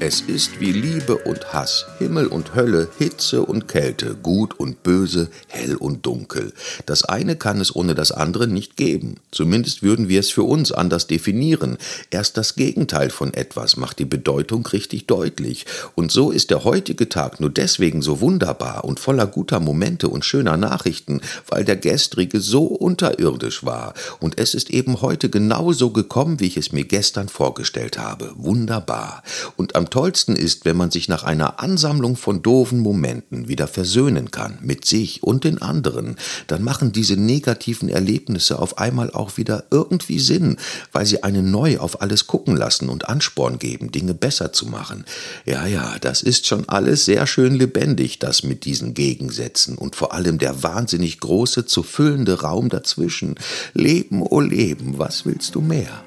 Es ist wie Liebe und Hass, Himmel und Hölle, Hitze und Kälte, Gut und Böse, hell und dunkel. Das eine kann es ohne das andere nicht geben. Zumindest würden wir es für uns anders definieren. Erst das Gegenteil von etwas macht die Bedeutung richtig deutlich. Und so ist der heutige Tag nur deswegen so wunderbar und voller guter Momente und schöner Nachrichten, weil der gestrige so unterirdisch war. Und es ist eben heute genauso gekommen, wie ich es mir gestern vorgestellt habe. Wunderbar. Und am am tollsten ist, wenn man sich nach einer Ansammlung von doofen Momenten wieder versöhnen kann, mit sich und den anderen, dann machen diese negativen Erlebnisse auf einmal auch wieder irgendwie Sinn, weil sie einen neu auf alles gucken lassen und Ansporn geben, Dinge besser zu machen. Ja, ja, das ist schon alles sehr schön lebendig, das mit diesen Gegensätzen und vor allem der wahnsinnig große, zu füllende Raum dazwischen. Leben, oh Leben, was willst du mehr?